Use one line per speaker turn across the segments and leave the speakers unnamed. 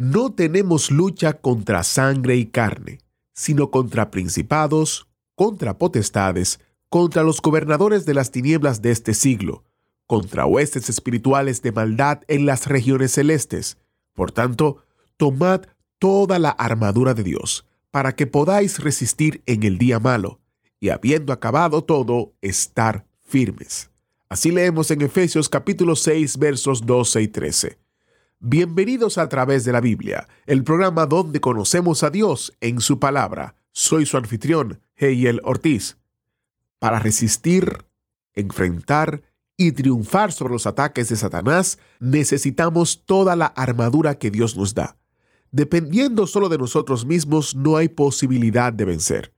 No tenemos lucha contra sangre y carne, sino contra principados, contra potestades, contra los gobernadores de las tinieblas de este siglo, contra huestes espirituales de maldad en las regiones celestes. Por tanto, tomad toda la armadura de Dios, para que podáis resistir en el día malo, y habiendo acabado todo, estar firmes. Así leemos en Efesios capítulo 6 versos 12 y 13. Bienvenidos a través de la Biblia, el programa donde conocemos a Dios en su palabra. Soy su anfitrión, Heiel Ortiz. Para resistir, enfrentar y triunfar sobre los ataques de Satanás, necesitamos toda la armadura que Dios nos da. Dependiendo solo de nosotros mismos, no hay posibilidad de vencer.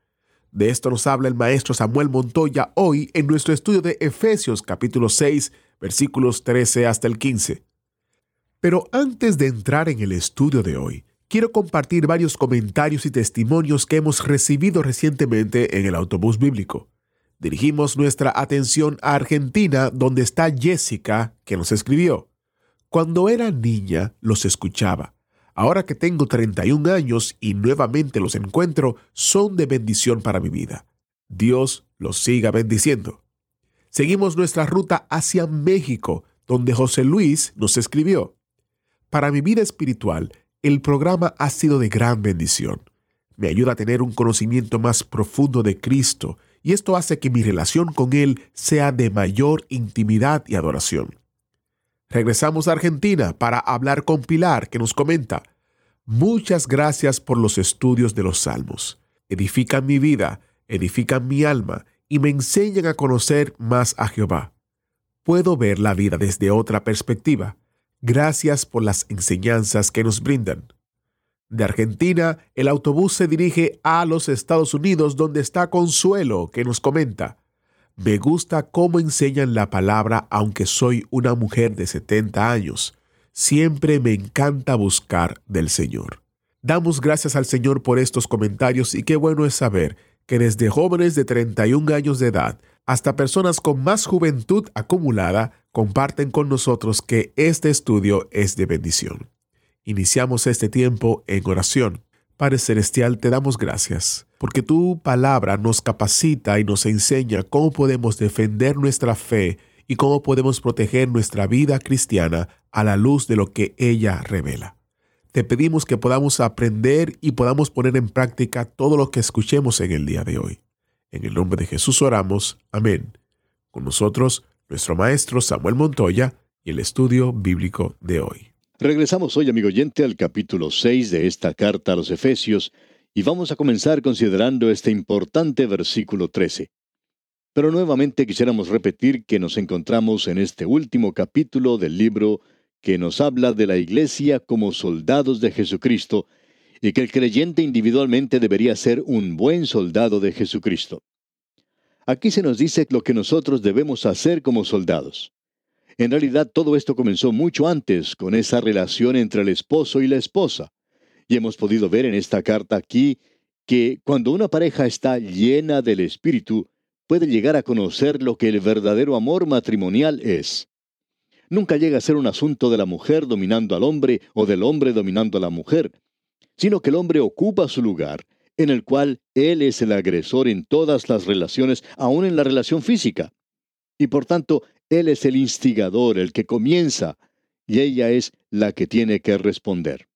De esto nos habla el maestro Samuel Montoya hoy en nuestro estudio de Efesios capítulo 6, versículos 13 hasta el 15. Pero antes de entrar en el estudio de hoy, quiero compartir varios comentarios y testimonios que hemos recibido recientemente en el autobús bíblico. Dirigimos nuestra atención a Argentina, donde está Jessica, que nos escribió. Cuando era niña, los escuchaba. Ahora que tengo 31 años y nuevamente los encuentro, son de bendición para mi vida. Dios los siga bendiciendo. Seguimos nuestra ruta hacia México, donde José Luis nos escribió. Para mi vida espiritual, el programa ha sido de gran bendición. Me ayuda a tener un conocimiento más profundo de Cristo y esto hace que mi relación con Él sea de mayor intimidad y adoración. Regresamos a Argentina para hablar con Pilar, que nos comenta, Muchas gracias por los estudios de los salmos. Edifican mi vida, edifican mi alma y me enseñan a conocer más a Jehová. Puedo ver la vida desde otra perspectiva. Gracias por las enseñanzas que nos brindan. De Argentina, el autobús se dirige a los Estados Unidos donde está Consuelo, que nos comenta, me gusta cómo enseñan la palabra aunque soy una mujer de 70 años. Siempre me encanta buscar del Señor. Damos gracias al Señor por estos comentarios y qué bueno es saber que desde jóvenes de 31 años de edad hasta personas con más juventud acumulada comparten con nosotros que este estudio es de bendición. Iniciamos este tiempo en oración. Padre Celestial, te damos gracias, porque tu palabra nos capacita y nos enseña cómo podemos defender nuestra fe y cómo podemos proteger nuestra vida cristiana a la luz de lo que ella revela. Te pedimos que podamos aprender y podamos poner en práctica todo lo que escuchemos en el día de hoy. En el nombre de Jesús oramos. Amén. Con nosotros, nuestro maestro Samuel Montoya y el estudio bíblico de hoy.
Regresamos hoy, amigo oyente, al capítulo 6 de esta carta a los Efesios y vamos a comenzar considerando este importante versículo 13. Pero nuevamente quisiéramos repetir que nos encontramos en este último capítulo del libro que nos habla de la iglesia como soldados de Jesucristo y que el creyente individualmente debería ser un buen soldado de Jesucristo. Aquí se nos dice lo que nosotros debemos hacer como soldados. En realidad todo esto comenzó mucho antes con esa relación entre el esposo y la esposa. Y hemos podido ver en esta carta aquí que cuando una pareja está llena del Espíritu, puede llegar a conocer lo que el verdadero amor matrimonial es. Nunca llega a ser un asunto de la mujer dominando al hombre o del hombre dominando a la mujer, sino que el hombre ocupa su lugar, en el cual él es el agresor en todas las relaciones, aun en la relación física. Y por tanto, él es el instigador, el que comienza, y ella es la que tiene que responder.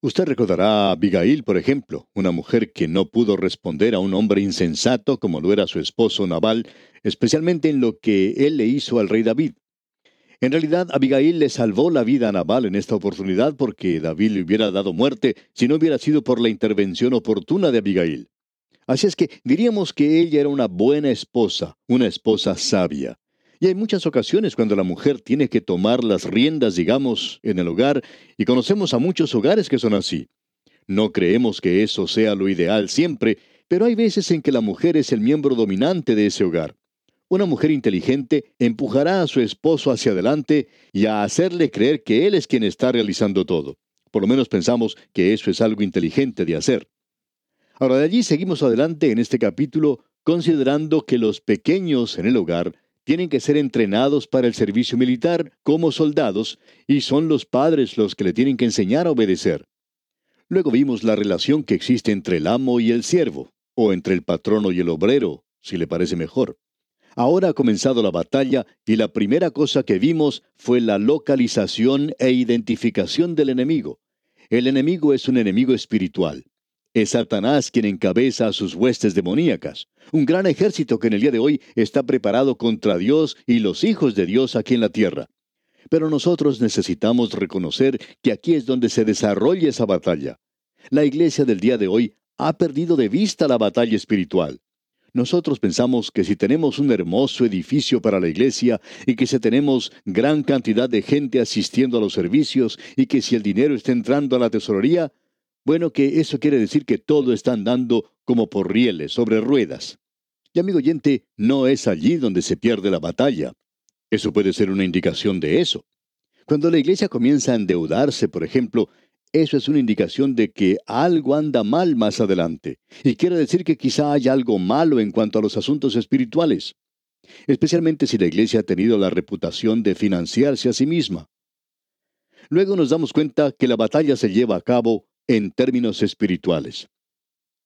Usted recordará a Abigail, por ejemplo, una mujer que no pudo responder a un hombre insensato como lo era su esposo Nabal, especialmente en lo que él le hizo al rey David. En realidad, Abigail le salvó la vida a Nabal en esta oportunidad porque David le hubiera dado muerte si no hubiera sido por la intervención oportuna de Abigail. Así es que diríamos que ella era una buena esposa, una esposa sabia. Y hay muchas ocasiones cuando la mujer tiene que tomar las riendas, digamos, en el hogar, y conocemos a muchos hogares que son así. No creemos que eso sea lo ideal siempre, pero hay veces en que la mujer es el miembro dominante de ese hogar. Una mujer inteligente empujará a su esposo hacia adelante y a hacerle creer que él es quien está realizando todo. Por lo menos pensamos que eso es algo inteligente de hacer. Ahora de allí seguimos adelante en este capítulo considerando que los pequeños en el hogar tienen que ser entrenados para el servicio militar como soldados y son los padres los que le tienen que enseñar a obedecer. Luego vimos la relación que existe entre el amo y el siervo, o entre el patrono y el obrero, si le parece mejor. Ahora ha comenzado la batalla y la primera cosa que vimos fue la localización e identificación del enemigo. El enemigo es un enemigo espiritual. Es Satanás quien encabeza a sus huestes demoníacas, un gran ejército que en el día de hoy está preparado contra Dios y los hijos de Dios aquí en la tierra. Pero nosotros necesitamos reconocer que aquí es donde se desarrolla esa batalla. La iglesia del día de hoy ha perdido de vista la batalla espiritual. Nosotros pensamos que si tenemos un hermoso edificio para la iglesia y que si tenemos gran cantidad de gente asistiendo a los servicios y que si el dinero está entrando a la tesorería, bueno, que eso quiere decir que todo está andando como por rieles, sobre ruedas. Y amigo oyente, no es allí donde se pierde la batalla. Eso puede ser una indicación de eso. Cuando la iglesia comienza a endeudarse, por ejemplo, eso es una indicación de que algo anda mal más adelante. Y quiere decir que quizá haya algo malo en cuanto a los asuntos espirituales. Especialmente si la iglesia ha tenido la reputación de financiarse a sí misma. Luego nos damos cuenta que la batalla se lleva a cabo en términos espirituales.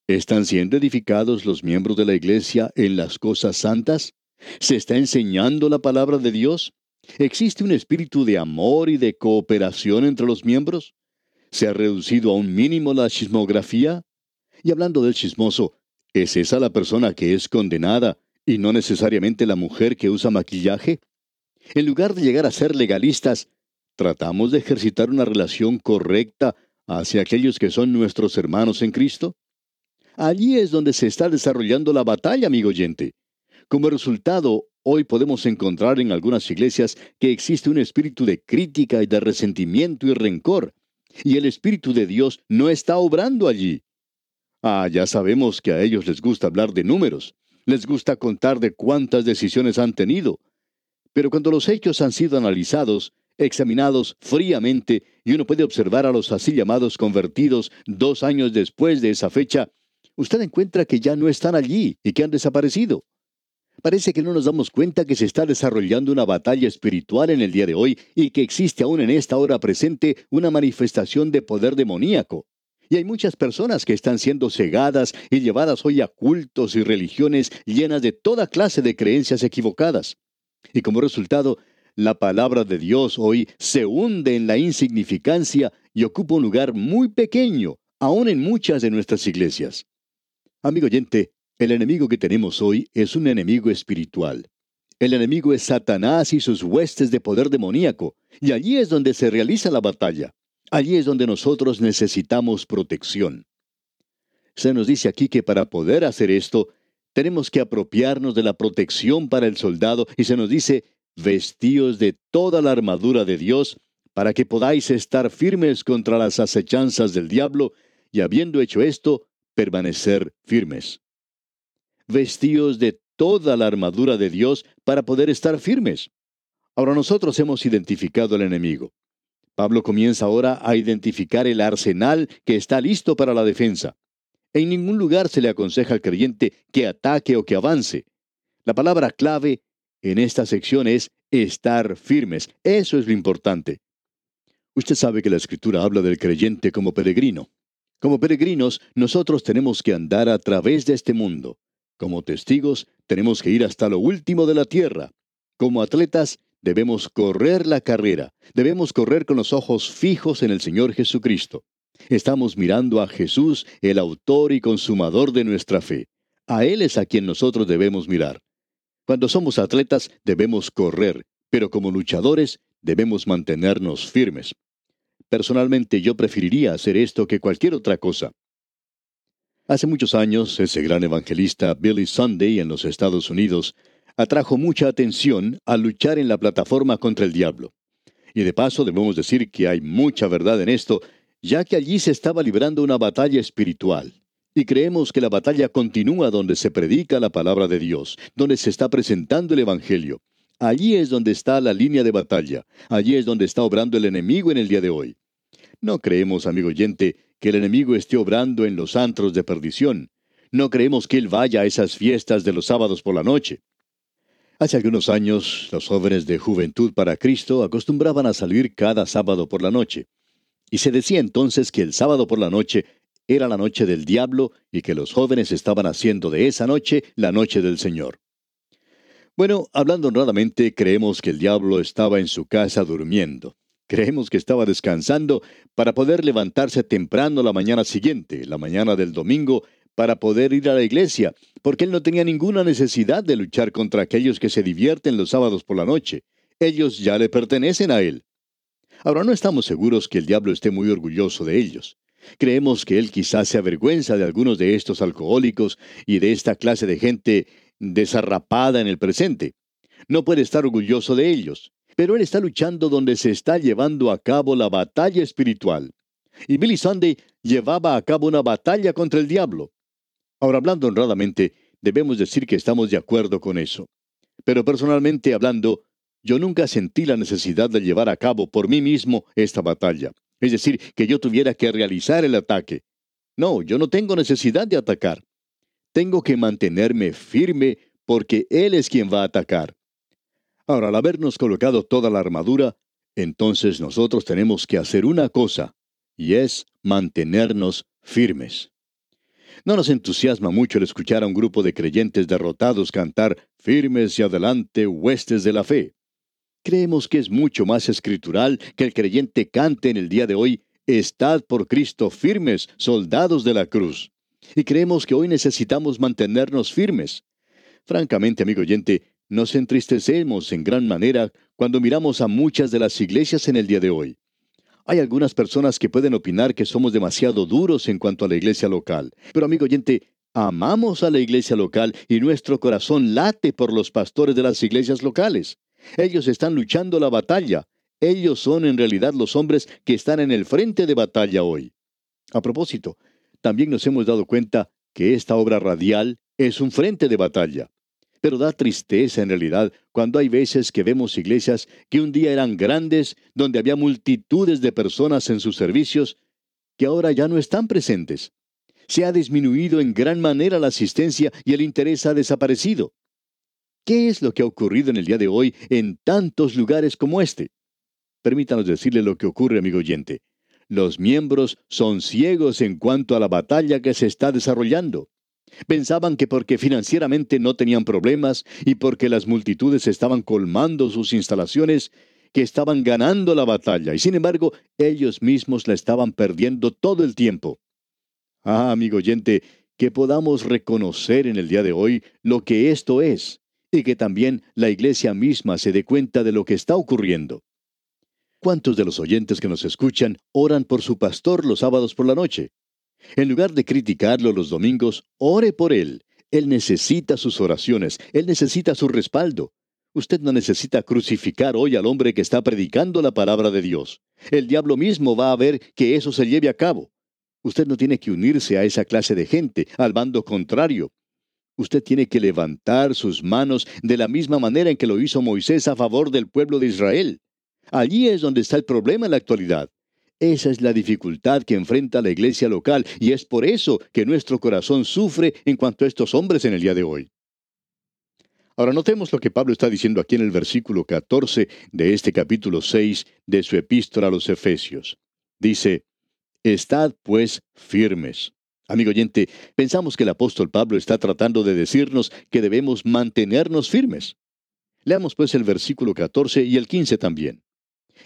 ¿Están siendo edificados los miembros de la iglesia en las cosas santas? ¿Se está enseñando la palabra de Dios? ¿Existe un espíritu de amor y de cooperación entre los miembros? ¿Se ha reducido a un mínimo la chismografía? Y hablando del chismoso, ¿es esa la persona que es condenada y no necesariamente la mujer que usa maquillaje? En lugar de llegar a ser legalistas, ¿tratamos de ejercitar una relación correcta hacia aquellos que son nuestros hermanos en Cristo? Allí es donde se está desarrollando la batalla, amigo oyente. Como resultado, hoy podemos encontrar en algunas iglesias que existe un espíritu de crítica y de resentimiento y rencor, y el Espíritu de Dios no está obrando allí. Ah, ya sabemos que a ellos les gusta hablar de números, les gusta contar de cuántas decisiones han tenido. Pero cuando los hechos han sido analizados, examinados fríamente, y uno puede observar a los así llamados convertidos dos años después de esa fecha, usted encuentra que ya no están allí y que han desaparecido. Parece que no nos damos cuenta que se está desarrollando una batalla espiritual en el día de hoy y que existe aún en esta hora presente una manifestación de poder demoníaco. Y hay muchas personas que están siendo cegadas y llevadas hoy a cultos y religiones llenas de toda clase de creencias equivocadas. Y como resultado, la palabra de Dios hoy se hunde en la insignificancia y ocupa un lugar muy pequeño, aún en muchas de nuestras iglesias. Amigo oyente, el enemigo que tenemos hoy es un enemigo espiritual. El enemigo es Satanás y sus huestes de poder demoníaco, y allí es donde se realiza la batalla. Allí es donde nosotros necesitamos protección. Se nos dice aquí que para poder hacer esto, tenemos que apropiarnos de la protección para el soldado y se nos dice, vestíos de toda la armadura de Dios, para que podáis estar firmes contra las acechanzas del diablo, y habiendo hecho esto, permanecer firmes vestíos de toda la armadura de Dios para poder estar firmes. Ahora nosotros hemos identificado al enemigo. Pablo comienza ahora a identificar el arsenal que está listo para la defensa. En ningún lugar se le aconseja al creyente que ataque o que avance. La palabra clave en esta sección es estar firmes. Eso es lo importante. Usted sabe que la escritura habla del creyente como peregrino. Como peregrinos, nosotros tenemos que andar a través de este mundo. Como testigos, tenemos que ir hasta lo último de la tierra. Como atletas, debemos correr la carrera. Debemos correr con los ojos fijos en el Señor Jesucristo. Estamos mirando a Jesús, el autor y consumador de nuestra fe. A Él es a quien nosotros debemos mirar. Cuando somos atletas debemos correr, pero como luchadores debemos mantenernos firmes. Personalmente yo preferiría hacer esto que cualquier otra cosa. Hace muchos años, ese gran evangelista Billy Sunday en los Estados Unidos atrajo mucha atención al luchar en la plataforma contra el diablo. Y de paso debemos decir que hay mucha verdad en esto, ya que allí se estaba librando una batalla espiritual. Y creemos que la batalla continúa donde se predica la palabra de Dios, donde se está presentando el Evangelio. Allí es donde está la línea de batalla, allí es donde está obrando el enemigo en el día de hoy. No creemos, amigo oyente, que el enemigo esté obrando en los antros de perdición. No creemos que él vaya a esas fiestas de los sábados por la noche. Hace algunos años, los jóvenes de Juventud para Cristo acostumbraban a salir cada sábado por la noche. Y se decía entonces que el sábado por la noche era la noche del diablo y que los jóvenes estaban haciendo de esa noche la noche del Señor. Bueno, hablando honradamente, creemos que el diablo estaba en su casa durmiendo. Creemos que estaba descansando para poder levantarse temprano la mañana siguiente, la mañana del domingo, para poder ir a la iglesia, porque él no tenía ninguna necesidad de luchar contra aquellos que se divierten los sábados por la noche. Ellos ya le pertenecen a él. Ahora no estamos seguros que el diablo esté muy orgulloso de ellos. Creemos que él quizás se avergüenza de algunos de estos alcohólicos y de esta clase de gente desarrapada en el presente. No puede estar orgulloso de ellos, pero él está luchando donde se está llevando a cabo la batalla espiritual. Y Billy Sunday llevaba a cabo una batalla contra el diablo. Ahora, hablando honradamente, debemos decir que estamos de acuerdo con eso. Pero personalmente hablando, yo nunca sentí la necesidad de llevar a cabo por mí mismo esta batalla. Es decir, que yo tuviera que realizar el ataque. No, yo no tengo necesidad de atacar. Tengo que mantenerme firme porque Él es quien va a atacar. Ahora, al habernos colocado toda la armadura, entonces nosotros tenemos que hacer una cosa, y es mantenernos firmes. No nos entusiasma mucho el escuchar a un grupo de creyentes derrotados cantar firmes y adelante huestes de la fe. Creemos que es mucho más escritural que el creyente cante en el día de hoy, Estad por Cristo firmes, soldados de la cruz. Y creemos que hoy necesitamos mantenernos firmes. Francamente, amigo oyente, nos entristecemos en gran manera cuando miramos a muchas de las iglesias en el día de hoy. Hay algunas personas que pueden opinar que somos demasiado duros en cuanto a la iglesia local. Pero amigo oyente, amamos a la iglesia local y nuestro corazón late por los pastores de las iglesias locales. Ellos están luchando la batalla. Ellos son en realidad los hombres que están en el frente de batalla hoy. A propósito, también nos hemos dado cuenta que esta obra radial es un frente de batalla. Pero da tristeza en realidad cuando hay veces que vemos iglesias que un día eran grandes, donde había multitudes de personas en sus servicios, que ahora ya no están presentes. Se ha disminuido en gran manera la asistencia y el interés ha desaparecido. ¿Qué es lo que ha ocurrido en el día de hoy en tantos lugares como este? Permítanos decirle lo que ocurre, amigo oyente. Los miembros son ciegos en cuanto a la batalla que se está desarrollando. Pensaban que porque financieramente no tenían problemas y porque las multitudes estaban colmando sus instalaciones, que estaban ganando la batalla, y sin embargo ellos mismos la estaban perdiendo todo el tiempo. Ah, amigo oyente, que podamos reconocer en el día de hoy lo que esto es, y que también la iglesia misma se dé cuenta de lo que está ocurriendo. ¿Cuántos de los oyentes que nos escuchan oran por su pastor los sábados por la noche? En lugar de criticarlo los domingos, ore por él. Él necesita sus oraciones, él necesita su respaldo. Usted no necesita crucificar hoy al hombre que está predicando la palabra de Dios. El diablo mismo va a ver que eso se lleve a cabo. Usted no tiene que unirse a esa clase de gente, al bando contrario. Usted tiene que levantar sus manos de la misma manera en que lo hizo Moisés a favor del pueblo de Israel. Allí es donde está el problema en la actualidad. Esa es la dificultad que enfrenta la iglesia local y es por eso que nuestro corazón sufre en cuanto a estos hombres en el día de hoy. Ahora notemos lo que Pablo está diciendo aquí en el versículo 14 de este capítulo 6 de su epístola a los Efesios. Dice, Estad pues firmes. Amigo oyente, pensamos que el apóstol Pablo está tratando de decirnos que debemos mantenernos firmes. Leamos pues el versículo 14 y el 15 también.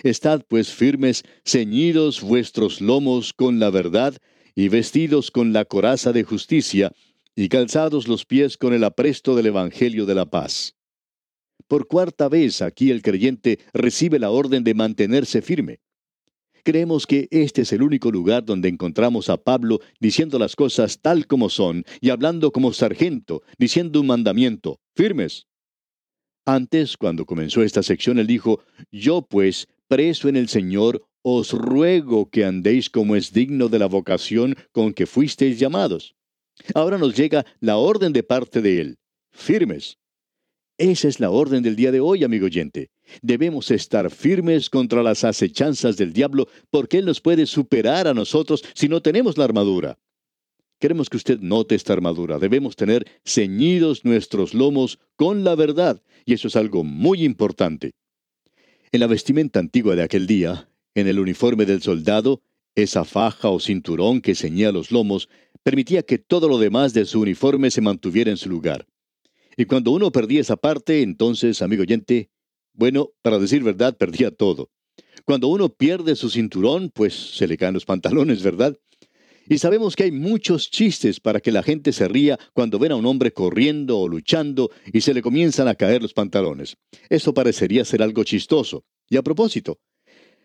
Estad pues firmes, ceñidos vuestros lomos con la verdad, y vestidos con la coraza de justicia, y calzados los pies con el apresto del Evangelio de la paz. Por cuarta vez aquí el creyente recibe la orden de mantenerse firme. Creemos que este es el único lugar donde encontramos a Pablo diciendo las cosas tal como son y hablando como sargento, diciendo un mandamiento, firmes. Antes, cuando comenzó esta sección, él dijo, Yo pues, preso en el Señor, os ruego que andéis como es digno de la vocación con que fuisteis llamados. Ahora nos llega la orden de parte de Él. Firmes. Esa es la orden del día de hoy, amigo oyente. Debemos estar firmes contra las acechanzas del diablo porque Él nos puede superar a nosotros si no tenemos la armadura. Queremos que usted note esta armadura. Debemos tener ceñidos nuestros lomos con la verdad, y eso es algo muy importante. En la vestimenta antigua de aquel día, en el uniforme del soldado, esa faja o cinturón que ceñía los lomos permitía que todo lo demás de su uniforme se mantuviera en su lugar. Y cuando uno perdía esa parte, entonces, amigo oyente, bueno, para decir verdad, perdía todo. Cuando uno pierde su cinturón, pues se le caen los pantalones, ¿verdad? Y sabemos que hay muchos chistes para que la gente se ría cuando ven a un hombre corriendo o luchando y se le comienzan a caer los pantalones. Eso parecería ser algo chistoso. Y a propósito,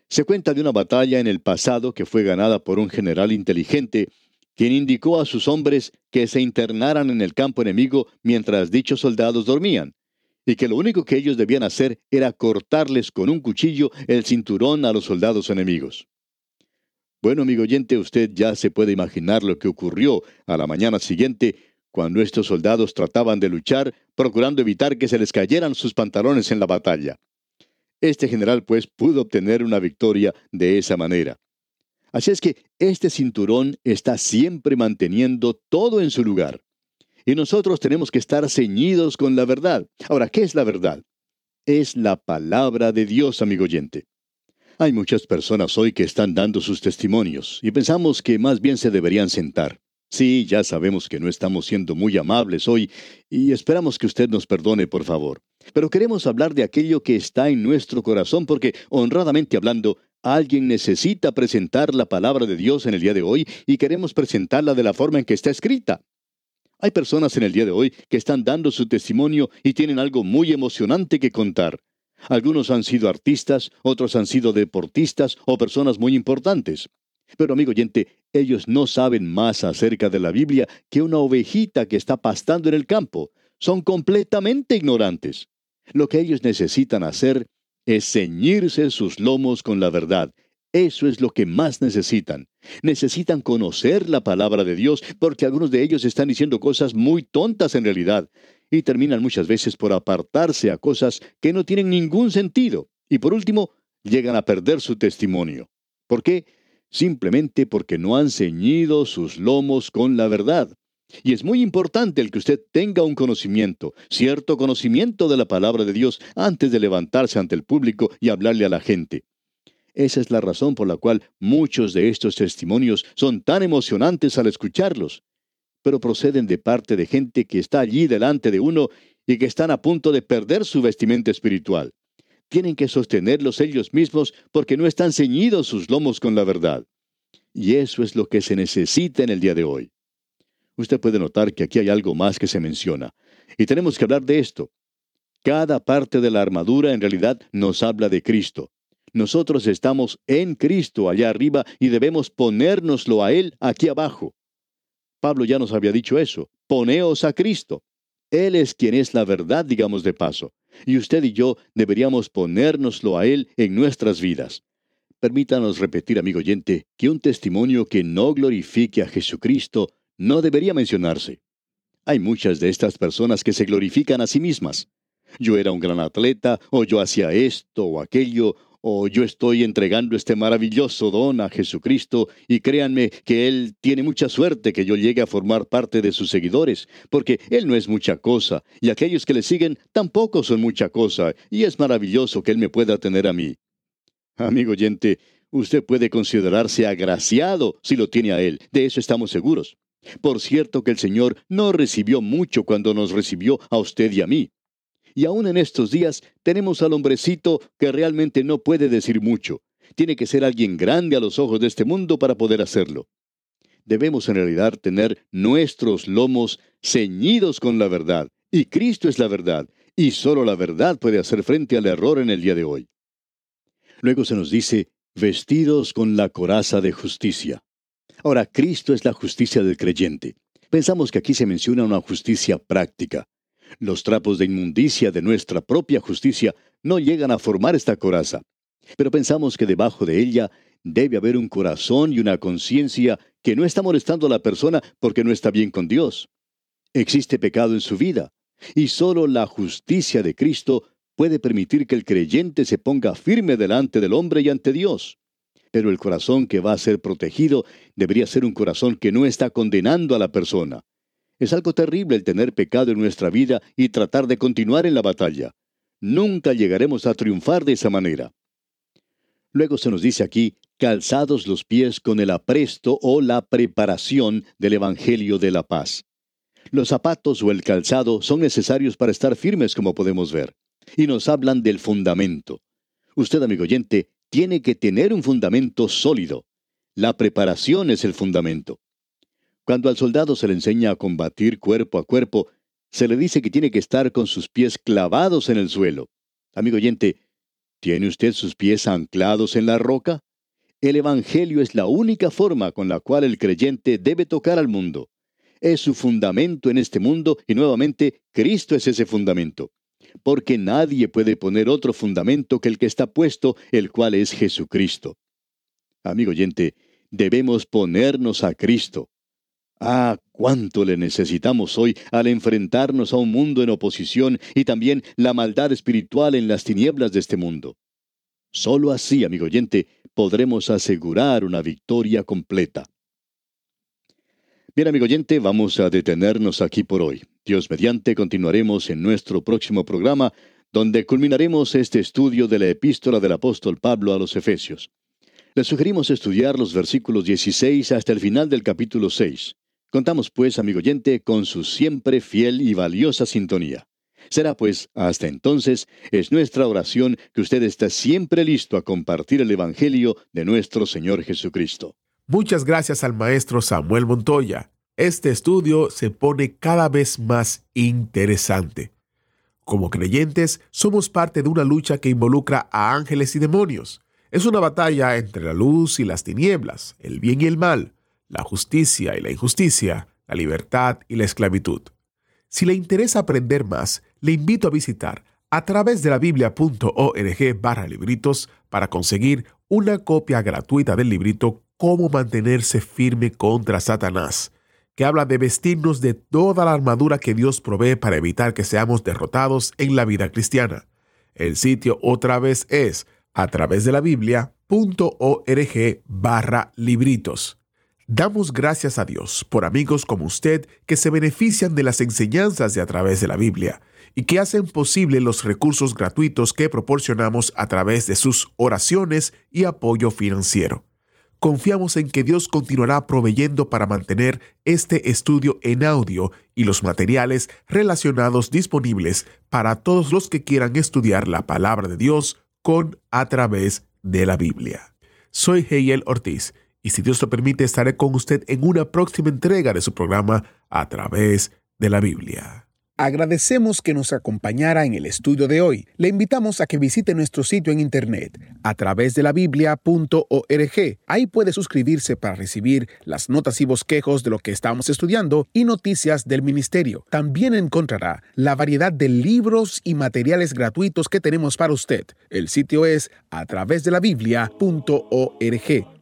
se cuenta de una batalla en el pasado que fue ganada por un general inteligente, quien indicó a sus hombres que se internaran en el campo enemigo mientras dichos soldados dormían, y que lo único que ellos debían hacer era cortarles con un cuchillo el cinturón a los soldados enemigos. Bueno, amigo oyente, usted ya se puede imaginar lo que ocurrió a la mañana siguiente cuando estos soldados trataban de luchar, procurando evitar que se les cayeran sus pantalones en la batalla. Este general pues pudo obtener una victoria de esa manera. Así es que este cinturón está siempre manteniendo todo en su lugar. Y nosotros tenemos que estar ceñidos con la verdad. Ahora, ¿qué es la verdad? Es la palabra de Dios, amigo oyente. Hay muchas personas hoy que están dando sus testimonios y pensamos que más bien se deberían sentar. Sí, ya sabemos que no estamos siendo muy amables hoy y esperamos que usted nos perdone, por favor. Pero queremos hablar de aquello que está en nuestro corazón porque, honradamente hablando, alguien necesita presentar la palabra de Dios en el día de hoy y queremos presentarla de la forma en que está escrita. Hay personas en el día de hoy que están dando su testimonio y tienen algo muy emocionante que contar. Algunos han sido artistas, otros han sido deportistas o personas muy importantes. Pero amigo oyente, ellos no saben más acerca de la Biblia que una ovejita que está pastando en el campo. Son completamente ignorantes. Lo que ellos necesitan hacer es ceñirse sus lomos con la verdad. Eso es lo que más necesitan. Necesitan conocer la palabra de Dios porque algunos de ellos están diciendo cosas muy tontas en realidad y terminan muchas veces por apartarse a cosas que no tienen ningún sentido. Y por último, llegan a perder su testimonio. ¿Por qué? Simplemente porque no han ceñido sus lomos con la verdad. Y es muy importante el que usted tenga un conocimiento, cierto conocimiento de la palabra de Dios antes de levantarse ante el público y hablarle a la gente. Esa es la razón por la cual muchos de estos testimonios son tan emocionantes al escucharlos, pero proceden de parte de gente que está allí delante de uno y que están a punto de perder su vestimenta espiritual. Tienen que sostenerlos ellos mismos porque no están ceñidos sus lomos con la verdad. Y eso es lo que se necesita en el día de hoy. Usted puede notar que aquí hay algo más que se menciona. Y tenemos que hablar de esto. Cada parte de la armadura en realidad nos habla de Cristo. Nosotros estamos en Cristo allá arriba y debemos ponérnoslo a Él aquí abajo. Pablo ya nos había dicho eso. Poneos a Cristo. Él es quien es la verdad, digamos de paso. Y usted y yo deberíamos ponérnoslo a Él en nuestras vidas. Permítanos repetir, amigo oyente, que un testimonio que no glorifique a Jesucristo no debería mencionarse. Hay muchas de estas personas que se glorifican a sí mismas. Yo era un gran atleta, o yo hacía esto o aquello, o yo estoy entregando este maravilloso don a Jesucristo y créanme que Él tiene mucha suerte que yo llegue a formar parte de sus seguidores, porque Él no es mucha cosa, y aquellos que le siguen tampoco son mucha cosa, y es maravilloso que Él me pueda tener a mí. Amigo oyente, usted puede considerarse agraciado si lo tiene a Él, de eso estamos seguros. Por cierto que el Señor no recibió mucho cuando nos recibió a usted y a mí. Y aún en estos días tenemos al hombrecito que realmente no puede decir mucho. Tiene que ser alguien grande a los ojos de este mundo para poder hacerlo. Debemos en realidad tener nuestros lomos ceñidos con la verdad. Y Cristo es la verdad. Y solo la verdad puede hacer frente al error en el día de hoy. Luego se nos dice, vestidos con la coraza de justicia. Ahora, Cristo es la justicia del creyente. Pensamos que aquí se menciona una justicia práctica. Los trapos de inmundicia de nuestra propia justicia no llegan a formar esta coraza. Pero pensamos que debajo de ella debe haber un corazón y una conciencia que no está molestando a la persona porque no está bien con Dios. Existe pecado en su vida, y solo la justicia de Cristo puede permitir que el creyente se ponga firme delante del hombre y ante Dios. Pero el corazón que va a ser protegido debería ser un corazón que no está condenando a la persona. Es algo terrible el tener pecado en nuestra vida y tratar de continuar en la batalla. Nunca llegaremos a triunfar de esa manera. Luego se nos dice aquí, calzados los pies con el apresto o la preparación del Evangelio de la paz. Los zapatos o el calzado son necesarios para estar firmes, como podemos ver, y nos hablan del fundamento. Usted, amigo oyente, tiene que tener un fundamento sólido. La preparación es el fundamento. Cuando al soldado se le enseña a combatir cuerpo a cuerpo, se le dice que tiene que estar con sus pies clavados en el suelo. Amigo oyente, ¿tiene usted sus pies anclados en la roca? El Evangelio es la única forma con la cual el creyente debe tocar al mundo es su fundamento en este mundo y nuevamente Cristo es ese fundamento. Porque nadie puede poner otro fundamento que el que está puesto, el cual es Jesucristo. Amigo oyente, debemos ponernos a Cristo. Ah, cuánto le necesitamos hoy al enfrentarnos a un mundo en oposición y también la maldad espiritual en las tinieblas de este mundo. Solo así, amigo oyente, podremos asegurar una victoria completa. Bien, amigo oyente, vamos a detenernos aquí por hoy. Dios mediante continuaremos en nuestro próximo programa, donde culminaremos este estudio de la epístola del apóstol Pablo a los Efesios. Le sugerimos estudiar los versículos 16 hasta el final del capítulo 6. Contamos pues, amigo oyente, con su siempre fiel y valiosa sintonía. Será pues, hasta entonces, es nuestra oración que usted esté siempre listo a compartir el Evangelio de nuestro Señor Jesucristo.
Muchas gracias al maestro Samuel Montoya. Este estudio se pone cada vez más interesante. Como creyentes, somos parte de una lucha que involucra a ángeles y demonios. Es una batalla entre la luz y las tinieblas, el bien y el mal, la justicia y la injusticia, la libertad y la esclavitud. Si le interesa aprender más, le invito a visitar a través de la biblia.org barra libritos para conseguir una copia gratuita del librito cómo mantenerse firme contra Satanás, que habla de vestirnos de toda la armadura que Dios provee para evitar que seamos derrotados en la vida cristiana. El sitio otra vez es a través de la Biblia.org barra libritos. Damos gracias a Dios por amigos como usted que se benefician de las enseñanzas de a través de la Biblia y que hacen posible los recursos gratuitos que proporcionamos a través de sus oraciones y apoyo financiero confiamos en que Dios continuará proveyendo para mantener este estudio en audio y los materiales relacionados disponibles para todos los que quieran estudiar la palabra de Dios con a través de la Biblia. Soy Heiel Ortiz y si Dios lo permite estaré con usted en una próxima entrega de su programa a través de la Biblia.
Agradecemos que nos acompañara en el estudio de hoy. Le invitamos a que visite nuestro sitio en internet a través de la biblia.org. Ahí puede suscribirse para recibir las notas y bosquejos de lo que estamos estudiando y noticias del ministerio. También encontrará la variedad de libros y materiales gratuitos que tenemos para usted. El sitio es a través de la biblia.org.